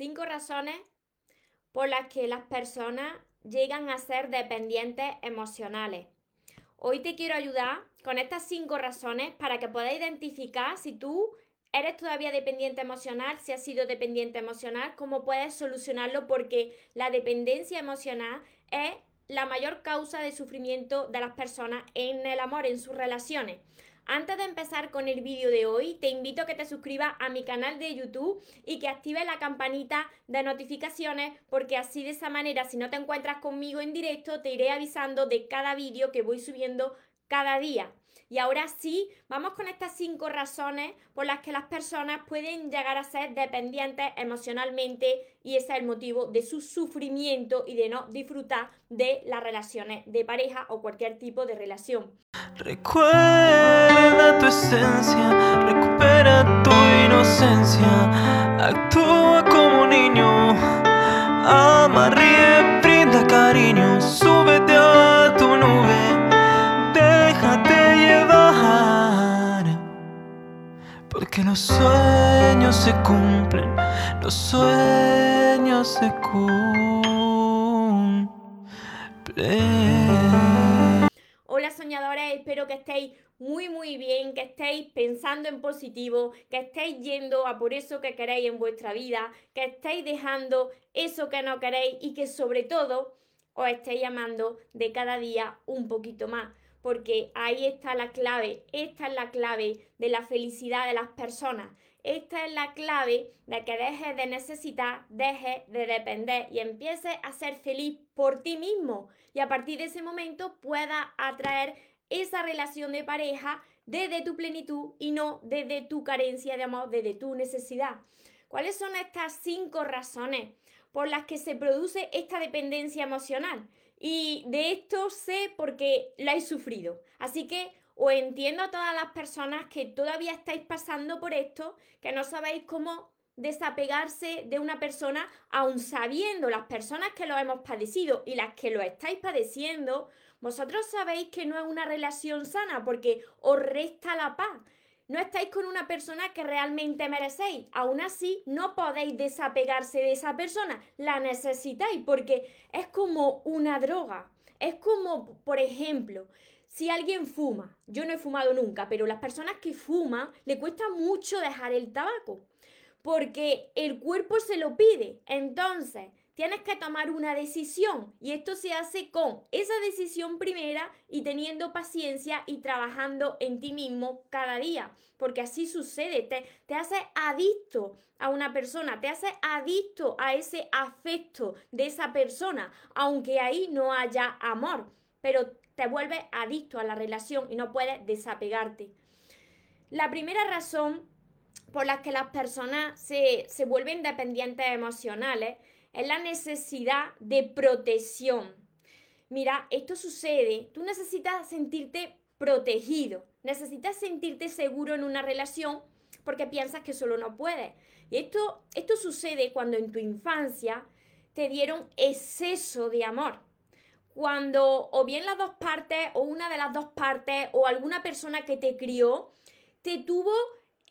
Cinco razones por las que las personas llegan a ser dependientes emocionales. Hoy te quiero ayudar con estas cinco razones para que puedas identificar si tú eres todavía dependiente emocional, si has sido dependiente emocional, cómo puedes solucionarlo porque la dependencia emocional es la mayor causa de sufrimiento de las personas en el amor, en sus relaciones. Antes de empezar con el vídeo de hoy, te invito a que te suscribas a mi canal de YouTube y que actives la campanita de notificaciones porque así de esa manera, si no te encuentras conmigo en directo, te iré avisando de cada vídeo que voy subiendo cada día. Y ahora sí, vamos con estas cinco razones por las que las personas pueden llegar a ser dependientes emocionalmente y ese es el motivo de su sufrimiento y de no disfrutar de las relaciones de pareja o cualquier tipo de relación. Recuerda tu esencia, recupera tu inocencia, actúa como niño, ama, ríe, brinda cariño, súbete a tu nube. Los sueños se cumplen, los sueños se cumplen. Hola soñadores, espero que estéis muy muy bien, que estéis pensando en positivo, que estéis yendo a por eso que queréis en vuestra vida, que estéis dejando eso que no queréis y que sobre todo os estéis amando de cada día un poquito más porque ahí está la clave, esta es la clave de la felicidad de las personas. Esta es la clave de que dejes de necesitar, dejes de depender y empieces a ser feliz por ti mismo. Y a partir de ese momento puedas atraer esa relación de pareja desde tu plenitud y no desde tu carencia de amor, desde tu necesidad. ¿Cuáles son estas cinco razones por las que se produce esta dependencia emocional? Y de esto sé porque la he sufrido. Así que os entiendo a todas las personas que todavía estáis pasando por esto, que no sabéis cómo desapegarse de una persona, aun sabiendo las personas que lo hemos padecido y las que lo estáis padeciendo, vosotros sabéis que no es una relación sana porque os resta la paz no estáis con una persona que realmente merecéis. Aún así, no podéis desapegarse de esa persona. La necesitáis porque es como una droga. Es como, por ejemplo, si alguien fuma. Yo no he fumado nunca, pero las personas que fuman le cuesta mucho dejar el tabaco porque el cuerpo se lo pide. Entonces, tienes que tomar una decisión y esto se hace con esa decisión primera y teniendo paciencia y trabajando en ti mismo cada día, porque así sucede, te, te hace adicto a una persona, te hace adicto a ese afecto de esa persona, aunque ahí no haya amor, pero te vuelves adicto a la relación y no puedes desapegarte. La primera razón por la que las personas se, se vuelven dependientes emocionales es la necesidad de protección. Mira, esto sucede, tú necesitas sentirte protegido, necesitas sentirte seguro en una relación porque piensas que solo no puedes. Y esto, esto sucede cuando en tu infancia te dieron exceso de amor. Cuando o bien las dos partes o una de las dos partes o alguna persona que te crió te tuvo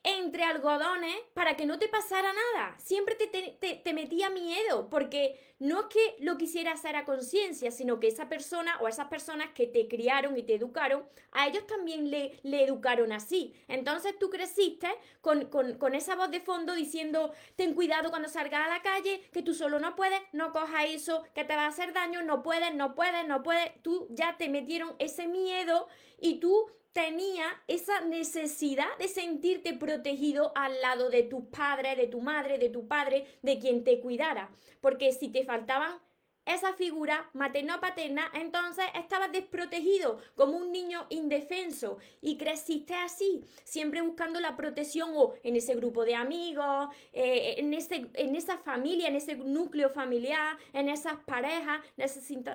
entre algodones para que no te pasara nada. Siempre te, metía miedo porque no es que lo quisiera hacer a conciencia, sino que esa persona o esas personas que te criaron y te educaron, a ellos también le, le educaron así. Entonces tú creciste con, con, esa voz de fondo diciendo, ten cuidado cuando salgas a la calle, que tú solo no puedes, no cojas eso, que te va a hacer daño, no puedes, no puedes, no puedes. Tú ya te metieron ese miedo y tú tenía esa necesidad de sentirte protegido al lado de tu padre, de tu madre, de tu padre, de quien te cuidara. Porque si te faltaban esa figura materno-paterna, entonces estabas desprotegido, como un niño indefenso, y creciste así, siempre buscando la protección o en ese grupo de amigos, eh, en, ese, en esa familia, en ese núcleo familiar, en esas parejas,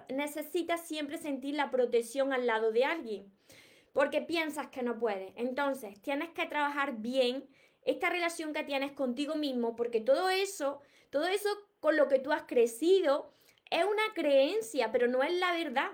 necesitas siempre sentir la protección al lado de alguien porque piensas que no puedes. Entonces, tienes que trabajar bien esta relación que tienes contigo mismo, porque todo eso, todo eso con lo que tú has crecido, es una creencia, pero no es la verdad.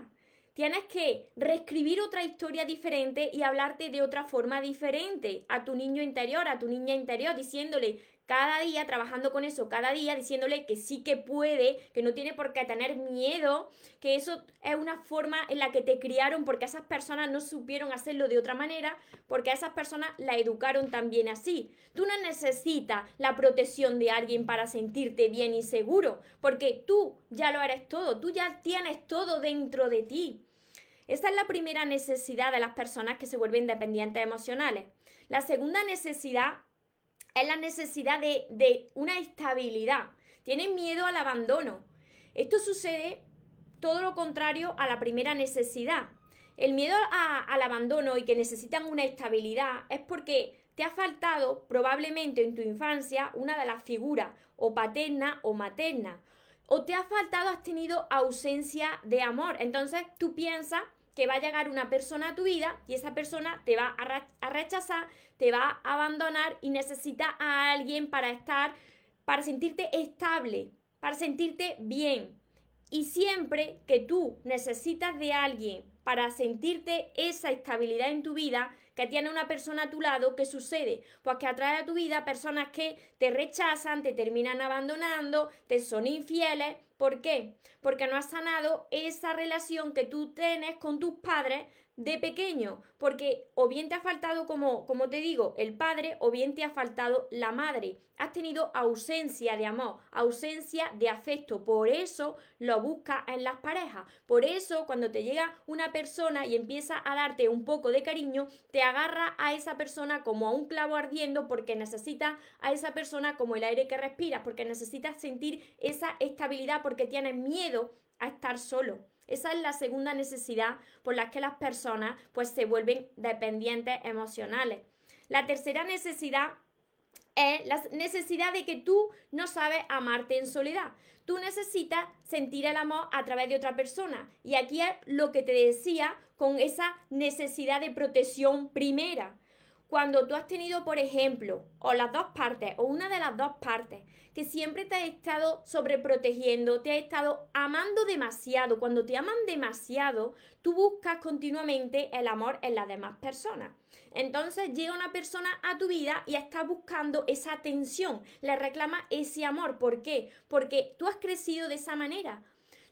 Tienes que reescribir otra historia diferente y hablarte de otra forma diferente a tu niño interior, a tu niña interior, diciéndole, cada día, trabajando con eso cada día, diciéndole que sí que puede, que no tiene por qué tener miedo, que eso es una forma en la que te criaron porque esas personas no supieron hacerlo de otra manera, porque a esas personas la educaron también así. Tú no necesitas la protección de alguien para sentirte bien y seguro, porque tú ya lo eres todo, tú ya tienes todo dentro de ti. Esa es la primera necesidad de las personas que se vuelven dependientes emocionales. La segunda necesidad es la necesidad de, una estabilidad. Tienen miedo al abandono. Esto sucede todo lo contrario a la primera necesidad. El miedo al abandono y que necesitan una estabilidad es porque te ha faltado probablemente en tu infancia una de las figuras o paterna o materna. O te ha faltado, has tenido ausencia de amor. Entonces tú piensas que va a llegar una persona a tu vida y esa persona te va a rechazar, te va a abandonar y necesita a alguien para estar, para sentirte estable, para sentirte bien. Y siempre que tú necesitas de alguien para sentirte esa estabilidad en tu vida, que tiene una persona a tu lado, ¿qué sucede? Pues que atrae a tu vida personas que te rechazan, te terminan abandonando, te son infieles. ¿Por qué? Porque no has sanado esa relación que tú tienes con tus padres de pequeño, porque o bien te ha faltado, como, como te digo, el padre, o bien te ha faltado la madre. Has tenido ausencia de amor, ausencia de afecto. Por eso lo buscas en las parejas. Por eso cuando te llega una persona y empieza a darte un poco de cariño, te agarra a esa persona como a un clavo ardiendo porque necesitas a esa persona como el aire que respiras, porque necesitas sentir esa estabilidad, porque tienes miedo a estar solo. Esa es la segunda necesidad por la que las personas pues se vuelven dependientes emocionales. La tercera necesidad es la necesidad de que tú no sabes amarte en soledad. Tú necesitas sentir el amor a través de otra persona. Y aquí es lo que te decía con esa necesidad de protección primera. Cuando tú has tenido, por ejemplo, o las dos partes, o una de las dos partes, que siempre te ha estado sobreprotegiendo, te ha estado amando demasiado, cuando te aman demasiado, tú buscas continuamente el amor en las demás personas. Entonces llega una persona a tu vida y está buscando esa atención, le reclama ese amor. ¿Por qué? Porque tú has crecido de esa manera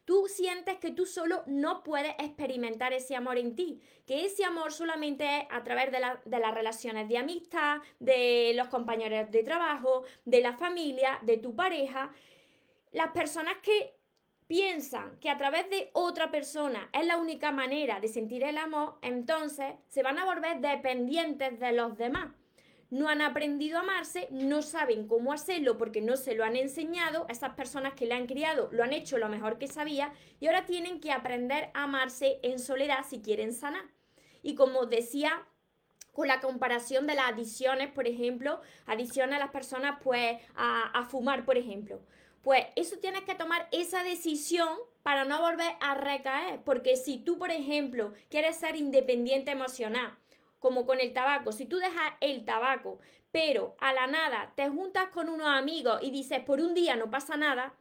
tú sientes que tú solo no puedes experimentar ese amor en ti, que ese amor solamente es a través de, las relaciones de amistad, de los compañeros de trabajo, de la familia, de tu pareja. Las personas que piensan que a través de otra persona es la única manera de sentir el amor, entonces se van a volver dependientes de los demás no han aprendido a amarse, no saben cómo hacerlo porque no se lo han enseñado, esas personas que le han criado lo han hecho lo mejor que sabía y ahora tienen que aprender a amarse en soledad si quieren sanar. Y como decía, con la comparación de las adiciones, por ejemplo, adiciones a las personas pues a, a fumar, por ejemplo. Pues eso tienes que tomar esa decisión para no volver a recaer, porque si tú, por ejemplo, quieres ser independiente emocional, como con el tabaco. Si tú dejas el tabaco, pero a la nada te juntas con unos amigos y dices por un día no pasa nada,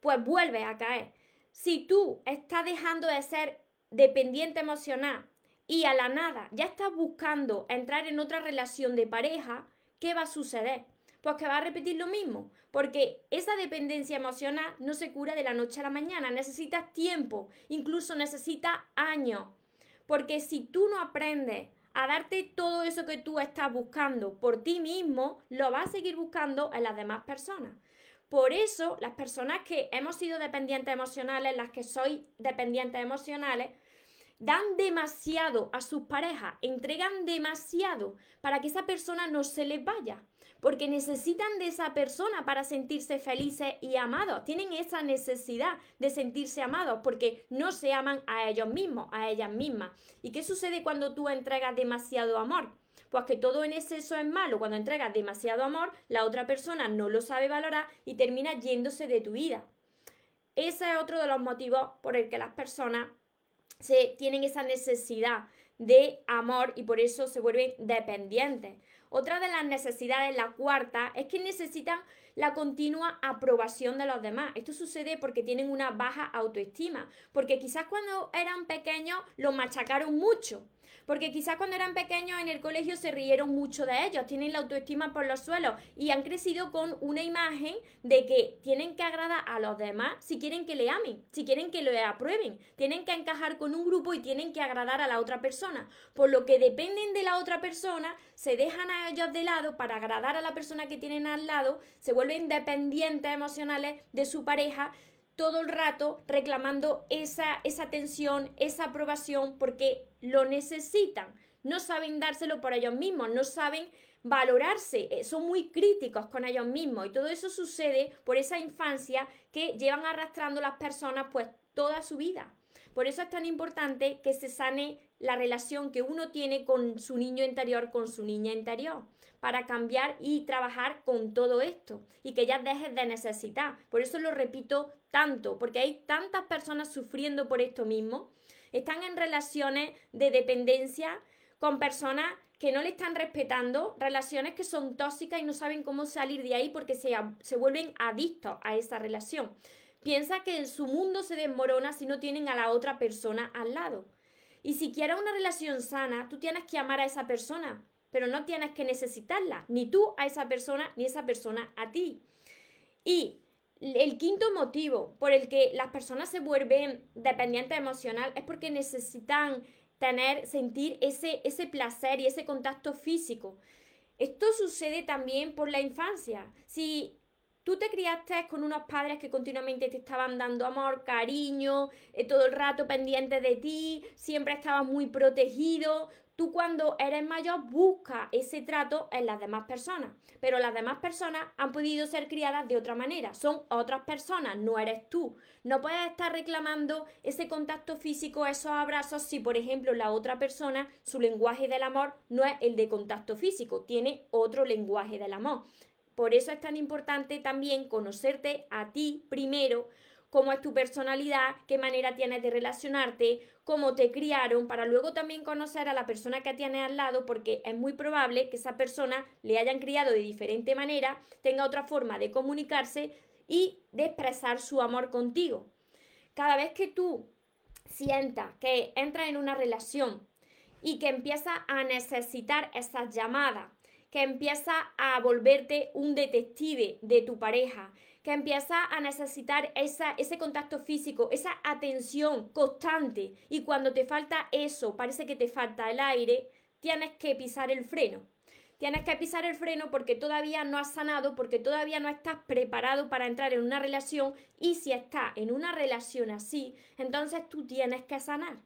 pues vuelves a caer. Si tú estás dejando de ser dependiente emocional y a la nada ya estás buscando entrar en otra relación de pareja, ¿qué va a suceder? Pues que va a repetir lo mismo, porque esa dependencia emocional no se cura de la noche a la mañana, necesitas tiempo, incluso necesitas años, porque si tú no aprendes a darte todo eso que tú estás buscando por ti mismo, lo vas a seguir buscando en las demás personas. Por eso, las personas que hemos sido dependientes emocionales, las que soy dependientes emocionales, dan demasiado a sus parejas, entregan demasiado para que esa persona no se les vaya porque necesitan de esa persona para sentirse felices y amados. Tienen esa necesidad de sentirse amados porque no se aman a ellos mismos, a ellas mismas. ¿Y qué sucede cuando tú entregas demasiado amor? Pues que todo en exceso es malo. Cuando entregas demasiado amor, la otra persona no lo sabe valorar y termina yéndose de tu vida. Ese es otro de los motivos por el que las personas se tienen esa necesidad de amor y por eso se vuelven dependientes. Otra de las necesidades, la cuarta, es que necesitan la continua aprobación de los demás. Esto sucede porque tienen una baja autoestima, porque quizás cuando eran pequeños los machacaron mucho. Porque quizás cuando eran pequeños en el colegio se rieron mucho de ellos, tienen la autoestima por los suelos y han crecido con una imagen de que tienen que agradar a los demás si quieren que le amen, si quieren que lo aprueben, tienen que encajar con un grupo y tienen que agradar a la otra persona. Por lo que dependen de la otra persona, se dejan a ellos de lado para agradar a la persona que tienen al lado, se vuelven dependientes emocionales de su pareja, todo el rato reclamando esa, esa atención, esa aprobación, porque lo necesitan. No saben dárselo por ellos mismos, no saben valorarse, eh, son muy críticos con ellos mismos y todo eso sucede por esa infancia que llevan arrastrando las personas pues toda su vida. Por eso es tan importante que se sane la relación que uno tiene con su niño interior, con su niña interior para cambiar y trabajar con todo esto y que ya dejes de necesitar. Por eso lo repito tanto, porque hay tantas personas sufriendo por esto mismo. Están en relaciones de dependencia con personas que no le están respetando, relaciones que son tóxicas y no saben cómo salir de ahí porque se, se vuelven adictos a esa relación. Piensa que su mundo se desmorona si no tienen a la otra persona al lado. Y si quieres una relación sana, tú tienes que amar a esa persona, pero no tienes que necesitarla, ni tú a esa persona, ni esa persona a ti. Y el quinto motivo por el que las personas se vuelven dependientes emocional es porque necesitan tener, sentir ese, ese placer y ese contacto físico. Esto sucede también por la infancia. Si tú te criaste con unos padres que continuamente te estaban dando amor, cariño, eh, todo el rato pendientes de ti, siempre estabas muy protegido, tú cuando eres mayor buscas ese trato en las demás personas, pero las demás personas han podido ser criadas de otra manera, son otras personas, no eres tú. No puedes estar reclamando ese contacto físico, esos abrazos, si por ejemplo la otra persona, su lenguaje del amor no es el de contacto físico, tiene otro lenguaje del amor. Por eso es tan importante también conocerte a ti primero, cómo es tu personalidad, qué manera tienes de relacionarte, cómo te criaron, para luego también conocer a la persona que tienes al lado, porque es muy probable que esa persona le hayan criado de diferente manera, tenga otra forma de comunicarse y de expresar su amor contigo. Cada vez que tú sientas que entras en una relación y que empiezas a necesitar esas llamadas, que empieza a volverte un detective de tu pareja, que empieza a necesitar esa, ese contacto físico, esa atención constante. Y cuando te falta eso, parece que te falta el aire, tienes que pisar el freno. Tienes que pisar el freno porque todavía no has sanado, porque todavía no estás preparado para entrar en una relación y si estás en una relación así, entonces tú tienes que sanar.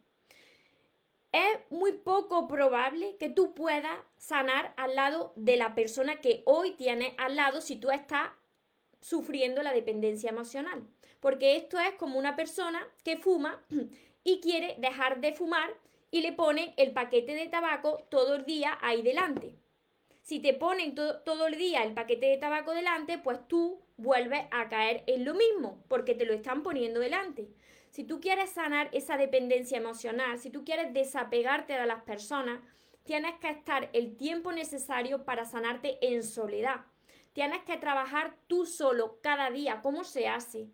Es muy poco probable que tú puedas sanar al lado de la persona que hoy tienes al lado si tú estás sufriendo la dependencia emocional. Porque esto es como una persona que fuma y quiere dejar de fumar y le pone el paquete de tabaco todo el día ahí delante. Si te ponen todo el día el paquete de tabaco delante, pues tú vuelves a caer en lo mismo, porque te lo están poniendo delante. Si tú quieres sanar esa dependencia emocional, si tú quieres desapegarte de las personas, tienes que estar el tiempo necesario para sanarte en soledad. Tienes que trabajar tú solo cada día. ¿Cómo se hace?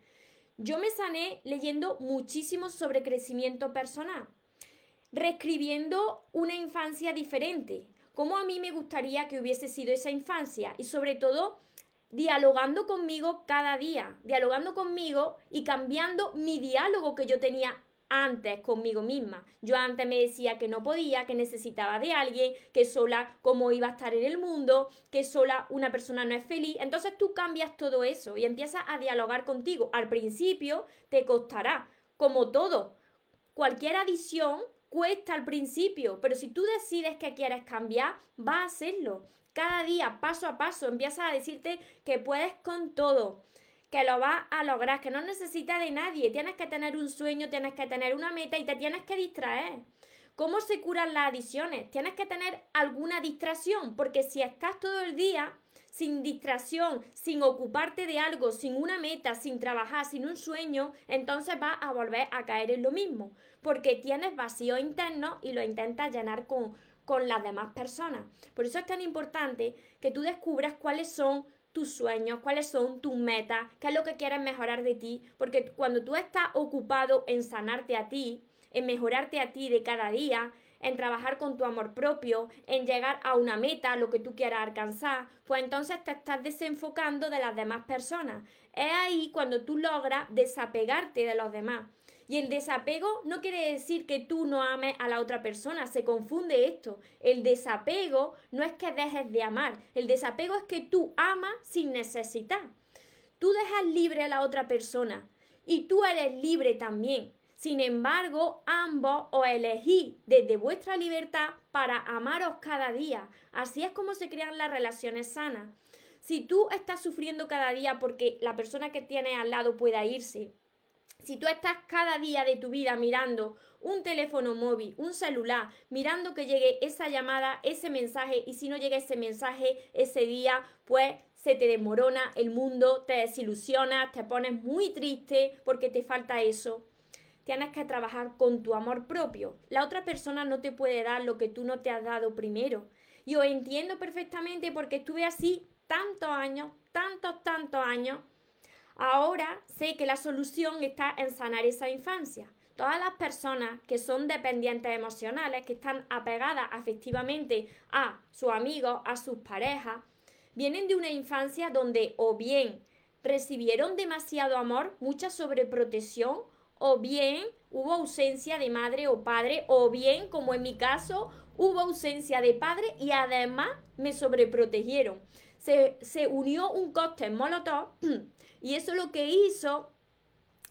Yo me sané leyendo muchísimo sobre crecimiento personal, reescribiendo una infancia diferente, cómo a mí me gustaría que hubiese sido esa infancia y sobre todo dialogando conmigo cada día, dialogando conmigo y cambiando mi diálogo que yo tenía antes conmigo misma. Yo antes me decía que no podía, que necesitaba de alguien, que sola cómo iba a estar en el mundo, que sola una persona no es feliz. Entonces tú cambias todo eso y empiezas a dialogar contigo. Al principio te costará, como todo. Cualquier adición cuesta al principio, pero si tú decides que quieres cambiar, va a hacerlo. Cada día, paso a paso, empiezas a decirte que puedes con todo que lo vas a lograr, que no necesitas de nadie, tienes que tener un sueño, tienes que tener una meta y te tienes que distraer. ¿Cómo se curan las adicciones? Tienes que tener alguna distracción, porque si estás todo el día sin distracción, sin ocuparte de algo, sin una meta, sin trabajar, sin un sueño, entonces vas a volver a caer en lo mismo, porque tienes vacío interno y lo intentas llenar con, con las demás personas. Por eso es tan importante que tú descubras cuáles son tus sueños, cuáles son tus metas, qué es lo que quieres mejorar de ti, porque cuando tú estás ocupado en sanarte a ti, en mejorarte a ti de cada día, en trabajar con tu amor propio, en llegar a una meta, lo que tú quieras alcanzar, pues entonces te estás desenfocando de las demás personas. Es ahí cuando tú logras desapegarte de los demás. Y el desapego no quiere decir que tú no ames a la otra persona, se confunde esto. El desapego no es que dejes de amar, el desapego es que tú amas sin necesitar. Tú dejas libre a la otra persona y tú eres libre también. Sin embargo, ambos os elegís desde vuestra libertad para amaros cada día. Así es como se crean las relaciones sanas. Si tú estás sufriendo cada día porque la persona que tienes al lado pueda irse, si tú estás cada día de tu vida mirando un teléfono móvil, un celular, mirando que llegue esa llamada, ese mensaje, y si no llega ese mensaje ese día, pues se te desmorona el mundo, te desilusionas, te pones muy triste porque te falta eso. Tienes que trabajar con tu amor propio. La otra persona no te puede dar lo que tú no te has dado primero. Y os entiendo perfectamente porque estuve así tantos años, tantos, tantos años. Ahora sé que la solución está en sanar esa infancia. Todas las personas que son dependientes emocionales, que están apegadas afectivamente a sus amigos, a sus parejas, vienen de una infancia donde o bien recibieron demasiado amor, mucha sobreprotección, o bien hubo ausencia de madre o padre, o bien, como en mi caso, hubo ausencia de padre y además me sobreprotegieron. Se, se unió un cóctel molotov y eso lo que hizo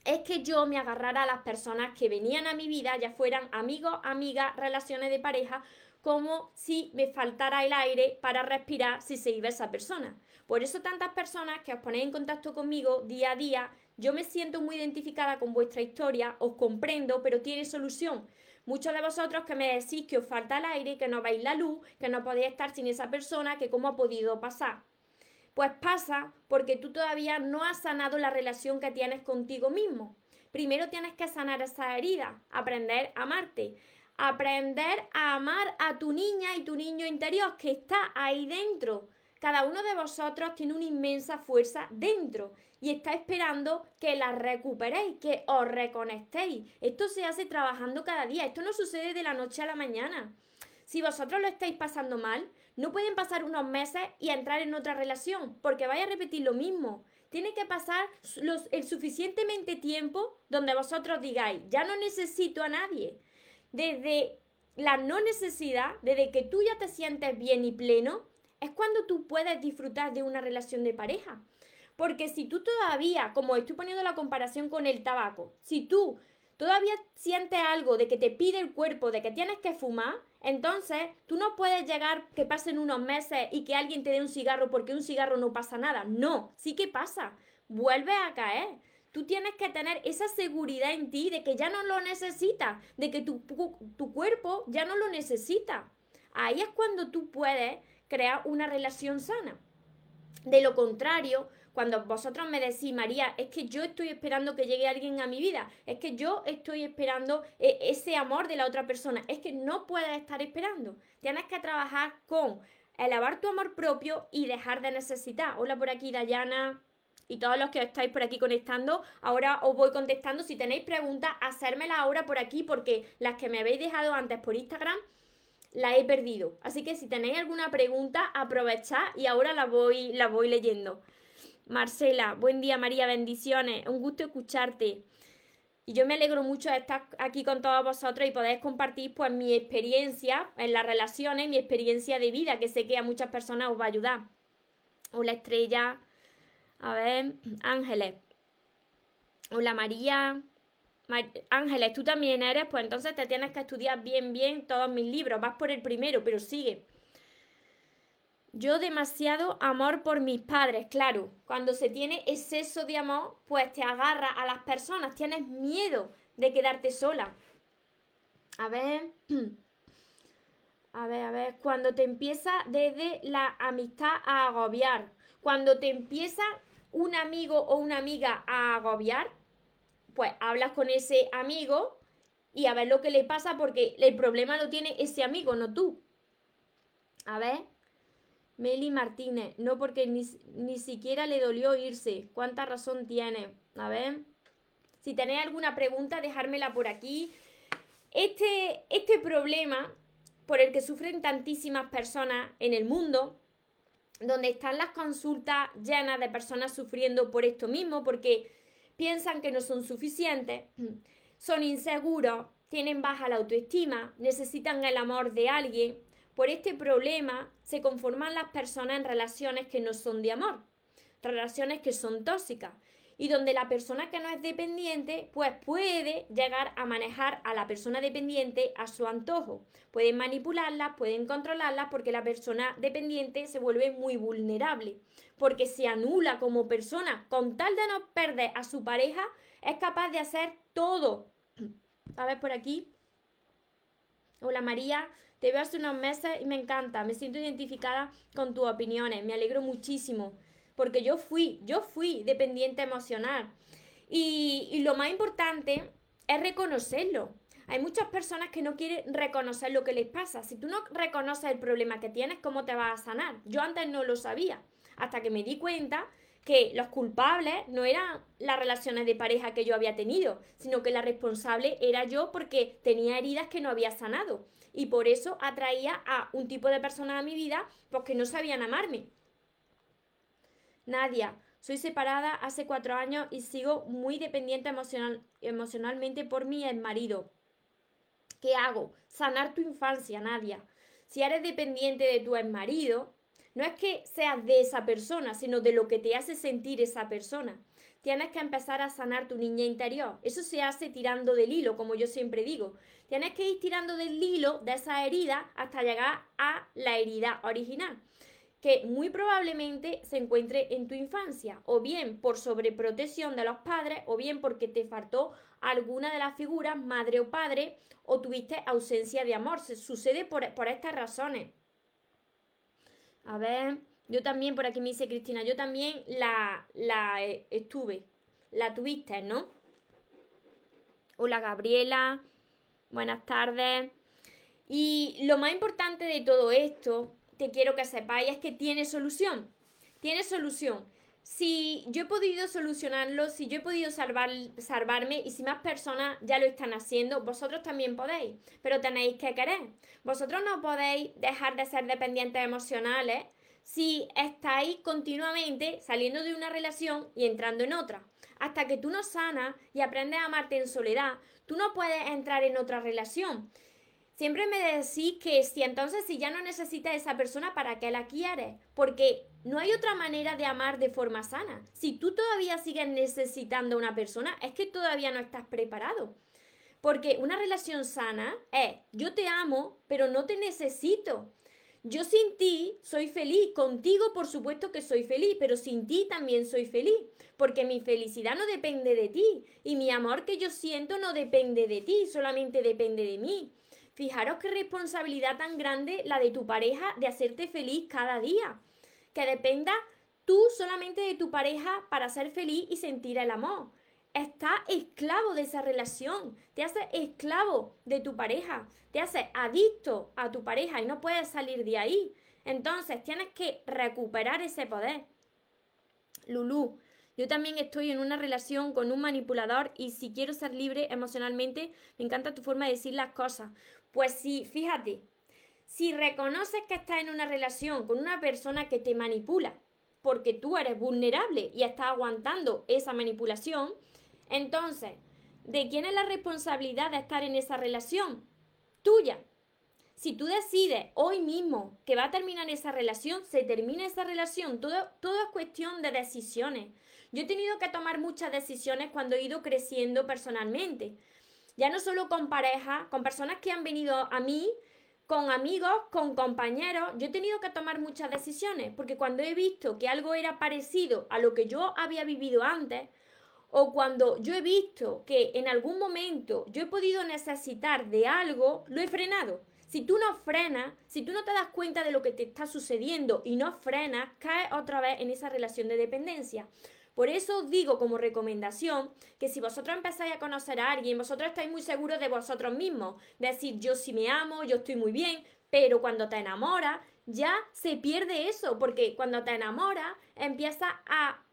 es que yo me agarrara a las personas que venían a mi vida, ya fueran amigos, amigas, relaciones de pareja, como si me faltara el aire para respirar si se iba esa persona. Por eso tantas personas que os ponéis en contacto conmigo día a día, yo me siento muy identificada con vuestra historia, os comprendo, pero tiene solución. Muchos de vosotros que me decís que os falta el aire, que no veis la luz, que no podéis estar sin esa persona, que cómo ha podido pasar. Pues pasa porque tú todavía no has sanado la relación que tienes contigo mismo. Primero tienes que sanar esa herida, aprender a amarte aprender a amar a tu niña y tu niño interior que está ahí dentro. Cada uno de vosotros tiene una inmensa fuerza dentro y está esperando que la recuperéis, que os reconectéis. Esto se hace trabajando cada día, esto no sucede de la noche a la mañana. Si vosotros lo estáis pasando mal, no pueden pasar unos meses y entrar en otra relación, porque vaya a repetir lo mismo. Tiene que pasar el suficientemente tiempo donde vosotros digáis, ya no necesito a nadie desde la no necesidad, desde que tú ya te sientes bien y pleno, es cuando tú puedes disfrutar de una relación de pareja. Porque si tú todavía, como estoy poniendo la comparación con el tabaco, si tú todavía sientes algo de que te pide el cuerpo, de que tienes que fumar, entonces tú no puedes llegar que pasen unos meses y que alguien te dé un cigarro porque un cigarro no pasa nada. No, sí que pasa. Vuelve a caer. Tú tienes que tener esa seguridad en ti de que ya no lo necesitas, de que tu, tu cuerpo ya no lo necesita. Ahí es cuando tú puedes crear una relación sana. De lo contrario, cuando vosotros me decís, María, es que yo estoy esperando que llegue alguien a mi vida, es que yo estoy esperando eh, ese amor de la otra persona, es que no puedes estar esperando. Tienes que trabajar con elevar tu amor propio y dejar de necesitar. Hola por aquí, Dayana y todos los que estáis por aquí conectando, ahora os voy contestando. Si tenéis preguntas, hacérmelas ahora por aquí, porque las que me habéis dejado antes por Instagram, las he perdido. Así que si tenéis alguna pregunta, aprovechad y ahora la voy, la voy leyendo. Marcela, buen día María, bendiciones, un gusto escucharte. Y yo me alegro mucho de estar aquí con todos vosotros y poder compartir pues mi experiencia en las relaciones, mi experiencia de vida, que sé que a muchas personas os va a ayudar. Hola Estrella, a ver, Ángeles. Hola María. Ángeles, tú también eres, pues entonces te tienes que estudiar bien, bien todos mis libros. Vas por el primero, pero sigue. Yo demasiado amor por mis padres, claro. Cuando se tiene exceso de amor, pues te agarra a las personas, tienes miedo de quedarte sola. A ver. A ver, a ver. Cuando te empieza desde la amistad a agobiar. Cuando te empieza un amigo o una amiga a agobiar, pues hablas con ese amigo y a ver lo que le pasa porque el problema lo tiene ese amigo, no tú. A ver. Meli Martínez, no porque ni, ni siquiera le dolió irse. ¿Cuánta razón tiene? A ver. Si tenéis alguna pregunta, dejármela por aquí. este, este problema por el que sufren tantísimas personas en el mundo, donde están las consultas llenas de personas sufriendo por esto mismo, porque piensan que no son suficientes, son inseguros, tienen baja la autoestima, necesitan el amor de alguien. Por este problema se conforman las personas en relaciones que no son de amor, relaciones que son tóxicas y donde la persona que no es dependiente pues puede llegar a manejar a la persona dependiente a su antojo. Pueden manipularla, pueden controlarla porque la persona dependiente se vuelve muy vulnerable, porque se anula como persona. Con tal de no perder a su pareja, es capaz de hacer todo. A ver por aquí. Hola María, te veo hace unos meses y me encanta, me siento identificada con tus opiniones, me alegro muchísimo porque yo fui, yo fui dependiente emocional. Y, lo más importante es reconocerlo. Hay muchas personas que no quieren reconocer lo que les pasa. Si tú no reconoces el problema que tienes, ¿cómo te vas a sanar? Yo antes no lo sabía, hasta que me di cuenta que los culpables no eran las relaciones de pareja que yo había tenido, sino que la responsable era yo porque tenía heridas que no había sanado. Y por eso atraía a un tipo de personas a mi vida porque no sabían amarme. Nadia, soy separada hace cuatro años y sigo muy dependiente emocional, emocionalmente por mi marido. ¿Qué hago? Sanar tu infancia, Nadia. Si eres dependiente de tu marido, no es que seas de esa persona, sino de lo que te hace sentir esa persona. Tienes que empezar a sanar tu niña interior. Eso se hace tirando del hilo, como yo siempre digo. Tienes que ir tirando del hilo de esa herida hasta llegar a la herida original que muy probablemente se encuentre en tu infancia, o bien por sobreprotección de los padres, o bien porque te faltó alguna de las figuras, madre o padre, o tuviste ausencia de amor. Se sucede por, estas razones. A ver, yo también, por aquí me dice Cristina, yo también la, la eh, estuve, la tuviste, ¿no? Hola Gabriela, buenas tardes. Y lo más importante de todo esto te quiero que sepáis es que tiene solución. Tiene solución. Si yo he podido solucionarlo, si yo he podido salvar, salvarme y si más personas ya lo están haciendo, vosotros también podéis, pero tenéis que querer. Vosotros no podéis dejar de ser dependientes emocionales si estáis continuamente saliendo de una relación y entrando en otra. Hasta que tú no sanas y aprendes a amarte en soledad, tú no puedes entrar en otra relación. Siempre me decís que si entonces si ya no necesitas esa persona, ¿para qué la quieres? Porque no hay otra manera de amar de forma sana. Si tú todavía sigues necesitando a una persona, es que todavía no estás preparado. Porque una relación sana es, yo te amo, pero no te necesito. Yo sin ti soy feliz, contigo por supuesto que soy feliz, pero sin ti también soy feliz, porque mi felicidad no depende de ti y mi amor que yo siento no depende de ti, solamente depende de mí. Fijaros qué responsabilidad tan grande la de tu pareja de hacerte feliz cada día. Que dependa tú solamente de tu pareja para ser feliz y sentir el amor. Estás esclavo de esa relación, te hace esclavo de tu pareja, te hace adicto a tu pareja y no puedes salir de ahí. Entonces tienes que recuperar ese poder. Lulú, yo también estoy en una relación con un manipulador y si quiero ser libre emocionalmente, me encanta tu forma de decir las cosas. Pues sí, fíjate, si reconoces que estás en una relación con una persona que te manipula, porque tú eres vulnerable y estás aguantando esa manipulación, entonces, ¿de quién es la responsabilidad de estar en esa relación? Tuya. Si tú decides hoy mismo que va a terminar esa relación, se termina esa relación. Todo, todo es cuestión de decisiones. Yo he tenido que tomar muchas decisiones cuando he ido creciendo personalmente ya no solo con pareja, con personas que han venido a mí, con amigos, con compañeros, yo he tenido que tomar muchas decisiones, porque cuando he visto que algo era parecido a lo que yo había vivido antes, o cuando yo he visto que en algún momento yo he podido necesitar de algo, lo he frenado. Si tú no frenas, si tú no te das cuenta de lo que te está sucediendo y no frenas, caes otra vez en esa relación de dependencia. Por eso os digo como recomendación que si vosotros empezáis a conocer a alguien, vosotros estáis muy seguros de vosotros mismos. Decir, yo sí me amo, yo estoy muy bien, pero cuando te enamoras, ya se pierde eso, porque cuando te enamoras, empiezas a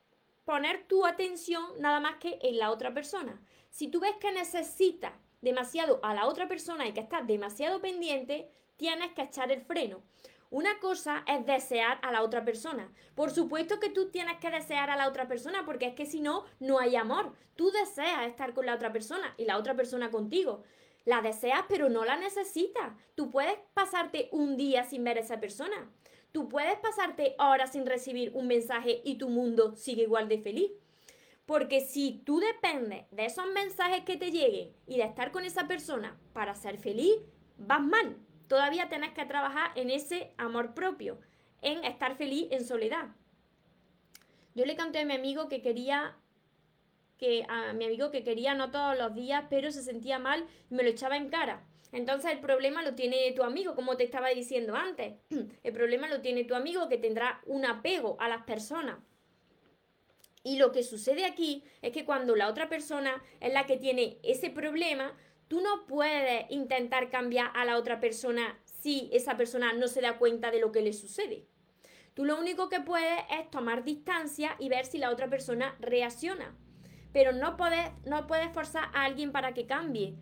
poner tu atención nada más que en la otra persona. Si tú ves que necesitas demasiado a la otra persona y que estás demasiado pendiente, tienes que echar el freno. Una cosa es desear a la otra persona. Por supuesto que tú tienes que desear a la otra persona porque es que si no, no hay amor. Tú deseas estar con la otra persona y la otra persona contigo. La deseas pero no la necesitas. Tú puedes pasarte un día sin ver a esa persona. Tú puedes pasarte horas sin recibir un mensaje y tu mundo sigue igual de feliz. Porque si tú dependes de esos mensajes que te lleguen y de estar con esa persona para ser feliz, vas mal. Todavía tienes que trabajar en ese amor propio, en estar feliz en soledad. Yo le conté a mi amigo que quería que a mi amigo que quería no todos los días, pero se sentía mal y me lo echaba en cara. Entonces el problema lo tiene tu amigo, como te estaba diciendo antes. El problema lo tiene tu amigo que tendrá un apego a las personas. Y lo que sucede aquí es que cuando la otra persona es la que tiene ese problema, tú no puedes intentar cambiar a la otra persona si esa persona no se da cuenta de lo que le sucede. Tú lo único que puedes es tomar distancia y ver si la otra persona reacciona. Pero no puedes, no puedes forzar a alguien para que cambie.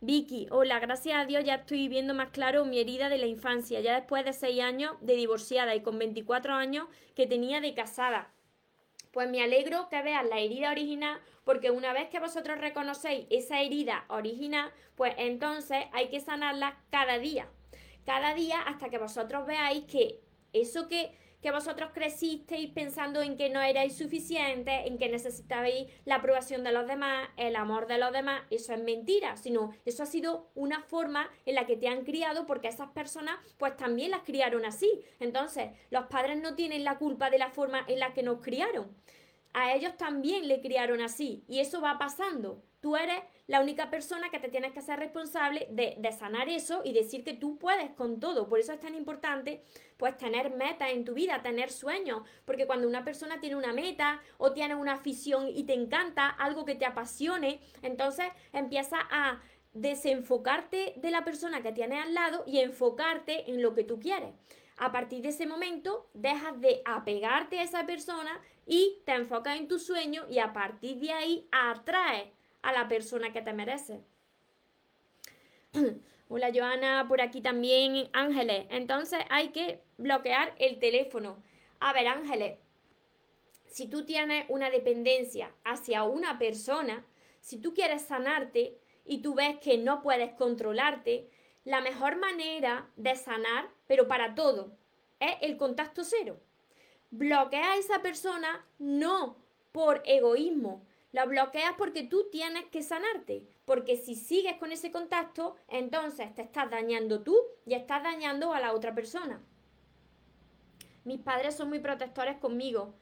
Vicky, hola, gracias a Dios ya estoy viendo más claro mi herida de la infancia, ya después de seis años de divorciada y con 24 años que tenía de casada. Pues me alegro que veas la herida original, porque una vez que vosotros reconocéis esa herida original, pues entonces hay que sanarla cada día. Cada día hasta que vosotros veáis que eso que que vosotros crecisteis pensando en que no erais suficientes, en que necesitabais la aprobación de los demás, el amor de los demás, eso es mentira, sino eso ha sido una forma en la que te han criado porque esas personas pues también las criaron así. Entonces, los padres no tienen la culpa de la forma en la que nos criaron. A ellos también le criaron así y eso va pasando. Tú eres la única persona que te tienes que hacer responsable de, sanar eso y decir que tú puedes con todo. Por eso es tan importante pues tener metas en tu vida, tener sueños, porque cuando una persona tiene una meta o tiene una afición y te encanta, algo que te apasione, entonces empieza a desenfocarte de la persona que tienes al lado y enfocarte en lo que tú quieres. A partir de ese momento dejas de apegarte a esa persona y te enfocas en tu sueño y a partir de ahí atraes a la persona que te merece. Hola Joana, por aquí también Ángeles. Entonces hay que bloquear el teléfono. A ver, Ángeles, si tú tienes una dependencia hacia una persona, si tú quieres sanarte y tú ves que no puedes controlarte, la mejor manera de sanar, pero para todo, es el contacto cero. Bloquea a esa persona no por egoísmo, la bloqueas porque tú tienes que sanarte. Porque si sigues con ese contacto, entonces te estás dañando tú y estás dañando a la otra persona. Mis padres son muy protectores conmigo.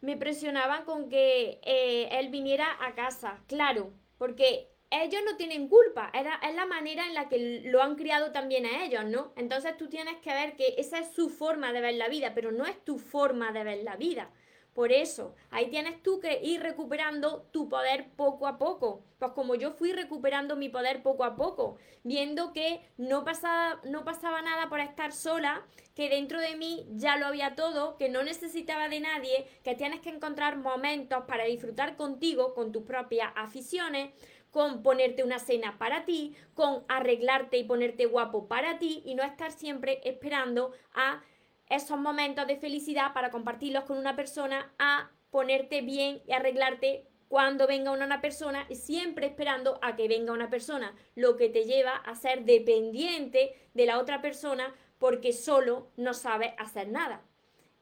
Me presionaban con que eh, él viniera a casa, claro, porque ellos no tienen culpa, es la manera en la que lo han criado también a ellos, ¿no? Entonces tú tienes que ver que esa es su forma de ver la vida, pero no es tu forma de ver la vida. Por eso, ahí tienes tú que ir recuperando tu poder poco a poco. Pues como yo fui recuperando mi poder poco a poco, viendo que no pasaba, no pasaba nada por estar sola, que dentro de mí ya lo había todo, que no necesitaba de nadie, que tienes que encontrar momentos para disfrutar contigo, con tus propias aficiones, con ponerte una cena para ti, con arreglarte y ponerte guapo para ti y no estar siempre esperando a esos momentos de felicidad para compartirlos con una persona a ponerte bien y arreglarte cuando venga una persona y siempre esperando a que venga una persona, lo que te lleva a ser dependiente de la otra persona porque solo no sabes hacer nada.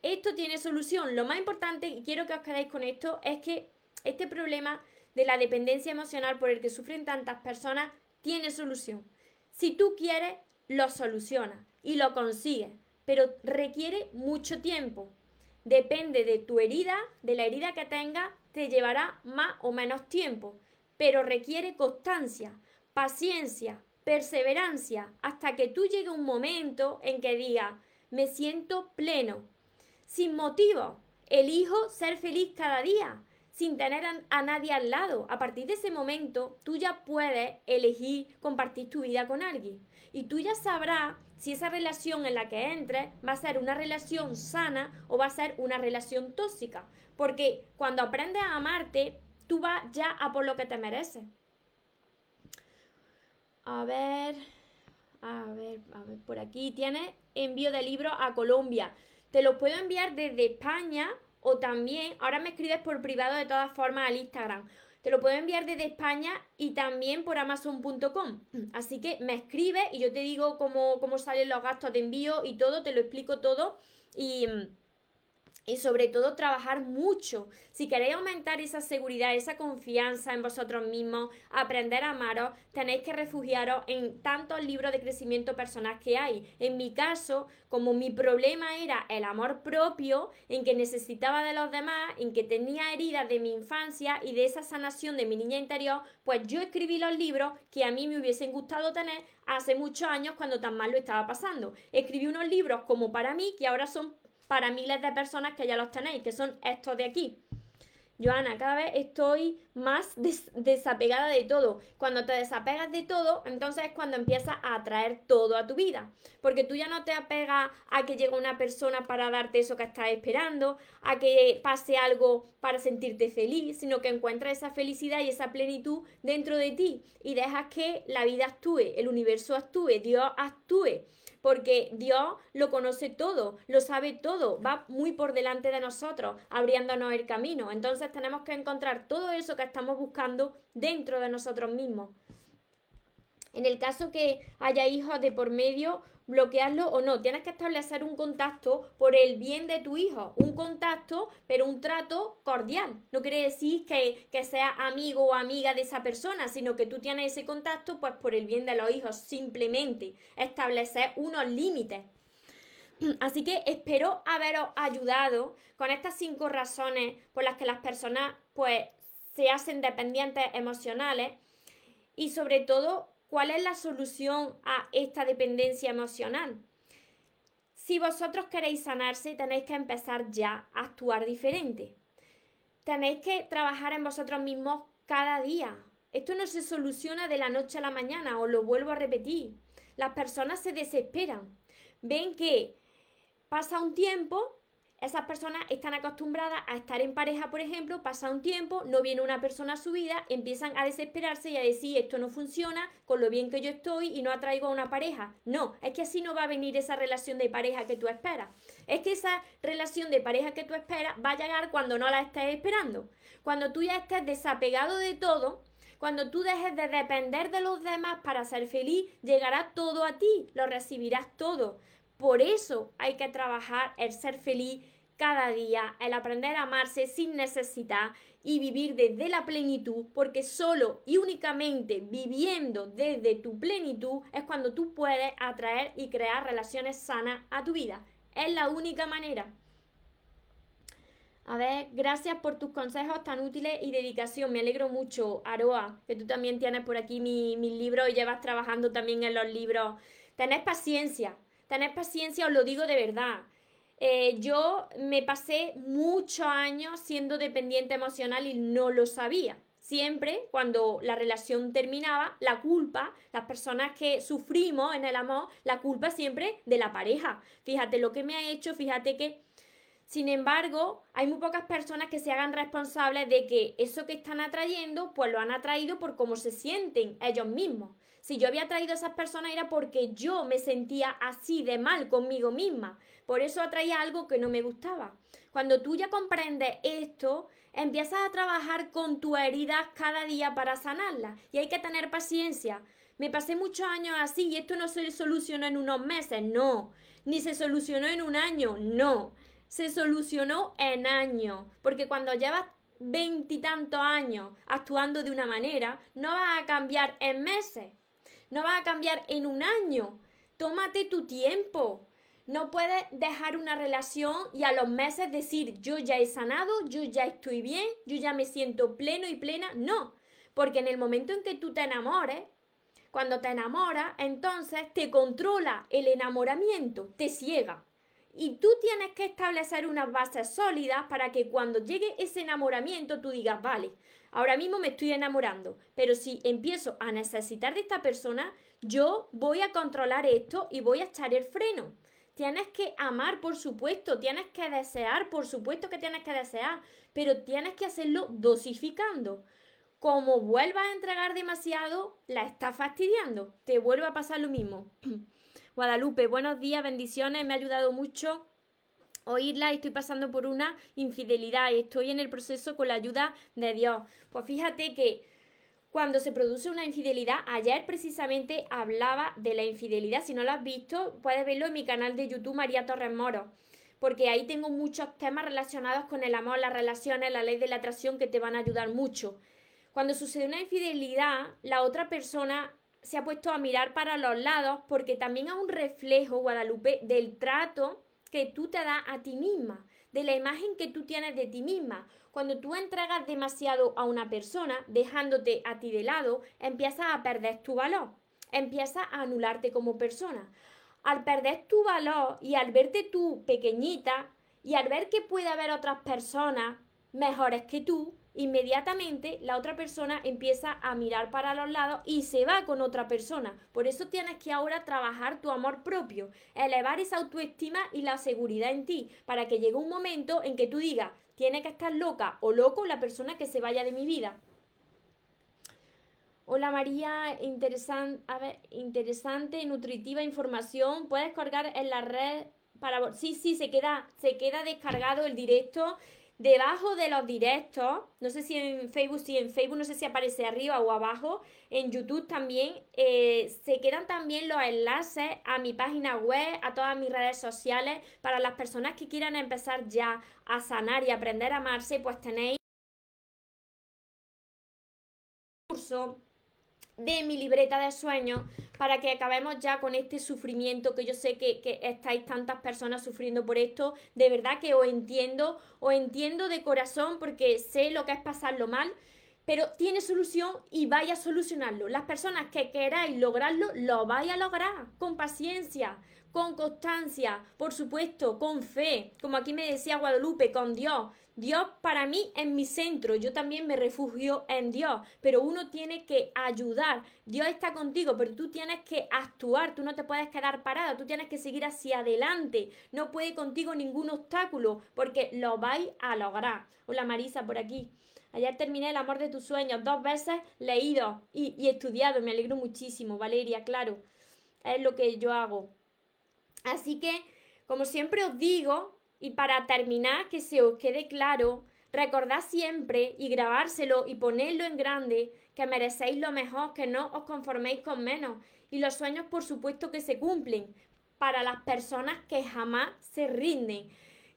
Esto tiene solución. Lo más importante, y quiero que os quedéis con esto, es que este problema de la dependencia emocional por el que sufren tantas personas tiene solución. Si tú quieres, lo solucionas y lo consigues pero requiere mucho tiempo. Depende de tu herida, de la herida que tengas, te llevará más o menos tiempo, pero requiere constancia, paciencia, perseverancia, hasta que tú llegue un momento en que digas, me siento pleno, sin motivo, elijo ser feliz cada día, sin tener a, nadie al lado. A partir de ese momento, tú ya puedes elegir compartir tu vida con alguien. Y tú ya sabrás si esa relación en la que entres va a ser una relación sana o va a ser una relación tóxica. Porque cuando aprendes a amarte, tú vas ya a por lo que te mereces. A ver, a ver, a ver, por aquí tienes envío de libros a Colombia. Te los puedo enviar desde España o también, ahora me escribes por privado de todas formas al Instagram. Te lo puedo enviar desde España y también por amazon.com. Así que me escribes y yo te digo cómo, cómo salen los gastos de envío y todo, te lo explico todo. Y y sobre todo trabajar mucho. Si queréis aumentar esa seguridad, esa confianza en vosotros mismos, aprender a amaros, tenéis que refugiaros en tantos libros de crecimiento personal que hay. En mi caso, como mi problema era el amor propio, en que necesitaba de los demás, en que tenía heridas de mi infancia y de esa sanación de mi niña interior, pues yo escribí los libros que a mí me hubiesen gustado tener hace muchos años cuando tan mal lo estaba pasando. Escribí unos libros como para mí que ahora son para miles de personas que ya los tenéis, que son estos de aquí. Joana, cada vez estoy más desapegada de todo. Cuando te desapegas de todo, entonces es cuando empiezas a atraer todo a tu vida. Porque tú ya no te apegas a que llegue una persona para darte eso que estás esperando, a que pase algo para sentirte feliz, sino que encuentras esa felicidad y esa plenitud dentro de ti y dejas que la vida actúe, el universo actúe, Dios actúe porque Dios lo conoce todo, lo sabe todo, va muy por delante de nosotros, abriéndonos el camino. Entonces tenemos que encontrar todo eso que estamos buscando dentro de nosotros mismos. En el caso que haya hijos de por medio, bloquearlo o no. Tienes que establecer un contacto por el bien de tu hijo. Un contacto, pero un trato cordial. No quiere decir que, que seas amigo o amiga de esa persona, sino que tú tienes ese contacto pues por el bien de los hijos. Simplemente establecer unos límites. Así que espero haberos ayudado con estas cinco razones por las que las personas pues se hacen dependientes emocionales y sobre todo ¿Cuál es la solución a esta dependencia emocional? Si vosotros queréis sanarse, tenéis que empezar ya a actuar diferente. Tenéis que trabajar en vosotros mismos cada día. Esto no se soluciona de la noche a la mañana, os lo vuelvo a repetir. Las personas se desesperan. Ven que pasa un tiempo esas personas están acostumbradas a estar en pareja, por ejemplo, pasa un tiempo, no viene una persona a su vida, empiezan a desesperarse y a decir esto no funciona con lo bien que yo estoy y no atraigo a una pareja. No, es que así no va a venir esa relación de pareja que tú esperas. Es que esa relación de pareja que tú esperas va a llegar cuando no la estés esperando. Cuando tú ya estés desapegado de todo, cuando tú dejes de depender de los demás para ser feliz, llegará todo a ti, lo recibirás todo. Por eso hay que trabajar el ser feliz cada día, el aprender a amarse sin necesidad y vivir desde la plenitud, porque solo y únicamente viviendo desde tu plenitud es cuando tú puedes atraer y crear relaciones sanas a tu vida. Es la única manera. A ver, gracias por tus consejos tan útiles y dedicación. Me alegro mucho, Aroa, que tú también tienes por aquí mis mi libros y llevas trabajando también en los libros. Tenés paciencia, Tener paciencia, os lo digo de verdad. Eh, yo me pasé muchos años siendo dependiente emocional y no lo sabía. Siempre cuando la relación terminaba, la culpa, las personas que sufrimos en el amor, la culpa siempre de la pareja. Fíjate lo que me ha hecho, fíjate que... Sin embargo, hay muy pocas personas que se hagan responsables de que eso que están atrayendo, pues lo han atraído por cómo se sienten ellos mismos. Si yo había traído a esas personas era porque yo me sentía así de mal conmigo misma. Por eso atraía algo que no me gustaba. Cuando tú ya comprendes esto, empiezas a trabajar con tus heridas cada día para sanarlas. Y hay que tener paciencia. Me pasé muchos años así y esto no se solucionó en unos meses, no. Ni se solucionó en un año, no. Se solucionó en años. Porque cuando llevas veintitantos años actuando de una manera, no vas a cambiar en meses no va a cambiar en un año. Tómate tu tiempo. No puedes dejar una relación y a los meses decir yo ya he sanado, yo ya estoy bien, yo ya me siento pleno y plena. No, porque en el momento en que tú te enamores, cuando te enamoras, entonces te controla el enamoramiento, te ciega. Y tú tienes que establecer unas bases sólidas para que cuando llegue ese enamoramiento tú digas, vale, ahora mismo me estoy enamorando, pero si empiezo a necesitar de esta persona, yo voy a controlar esto y voy a echar el freno. Tienes que amar, por supuesto, tienes que desear, por supuesto que tienes que desear, pero tienes que hacerlo dosificando. como vuelvas a entregar demasiado, la estás fastidiando. Te vuelve a pasar lo mismo. Guadalupe, buenos días, bendiciones, me ha ayudado mucho oírla estoy pasando por una infidelidad y estoy en el proceso con la ayuda de Dios. Pues fíjate que cuando se produce una infidelidad, ayer precisamente hablaba de la infidelidad. Si no lo has visto, puedes verlo en mi canal de YouTube María Torres Moro porque ahí tengo muchos temas relacionados con el amor, las relaciones, la ley de la atracción que te van a ayudar mucho. Cuando sucede una infidelidad, la otra persona se ha puesto a mirar para los lados porque también es un reflejo, Guadalupe, del trato que tú te das a ti misma, de la imagen que tú tienes de ti misma. Cuando tú entregas demasiado a una persona, dejándote a ti de lado, empiezas a perder tu valor, empiezas a anularte como persona. Al perder tu valor y al verte tú pequeñita y al ver que puede haber otras personas mejores que tú, inmediatamente la otra persona empieza a mirar para los lados y se va con otra persona. Por eso tienes que ahora trabajar tu amor propio, elevar esa autoestima y la seguridad en ti, para que llegue un momento en que tú digas, tiene que estar loca o loco la persona que se vaya de mi vida. Hola María, interesante, a ver, interesante, nutritiva información. Puedes colgar en la red para sí, sí, se queda, se queda descargado el directo Debajo de los directos, no sé si en Facebook, si en Facebook no sé si aparece arriba o abajo, en YouTube también, eh, se quedan también los enlaces a mi página web, a todas mis redes sociales, para las personas que quieran empezar ya a sanar y aprender a amarse, pues tenéis curso de mi libreta de sueños para que acabemos ya con este sufrimiento que yo sé que, que, estáis tantas personas sufriendo por esto. De verdad que os entiendo, os entiendo de corazón porque sé lo que es pasarlo mal, pero tiene solución y vaya a solucionarlo. Las personas que queráis lograrlo, lo vais a lograr con paciencia, con constancia, por supuesto, con fe, como aquí me decía Guadalupe, con Dios. Dios para mí es mi centro, yo también me refugio en Dios, pero uno tiene que ayudar. Dios está contigo, pero tú tienes que actuar, tú no te puedes quedar parada, tú tienes que seguir hacia adelante. No puede contigo ningún obstáculo, porque lo vais a lograr. Hola Marisa por aquí. Ayer terminé El amor de tus sueños, dos veces leído y, y estudiado, me alegro muchísimo, Valeria, claro. Es lo que yo hago. Así que, como siempre os digo, y para terminar, que se os quede claro, recordad siempre y grabárselo y ponerlo en grande, que merecéis lo mejor, que no os conforméis con menos. Y los sueños, por supuesto, que se cumplen para las personas que jamás se rinden.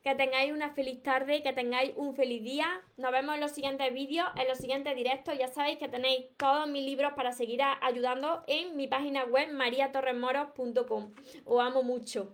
Que tengáis una feliz tarde, que tengáis un feliz día. Nos vemos en los siguientes vídeos, en los siguientes directos. Ya sabéis que tenéis todos mis libros para seguir ayudando en mi página web mariatorremoros.com. Os amo mucho.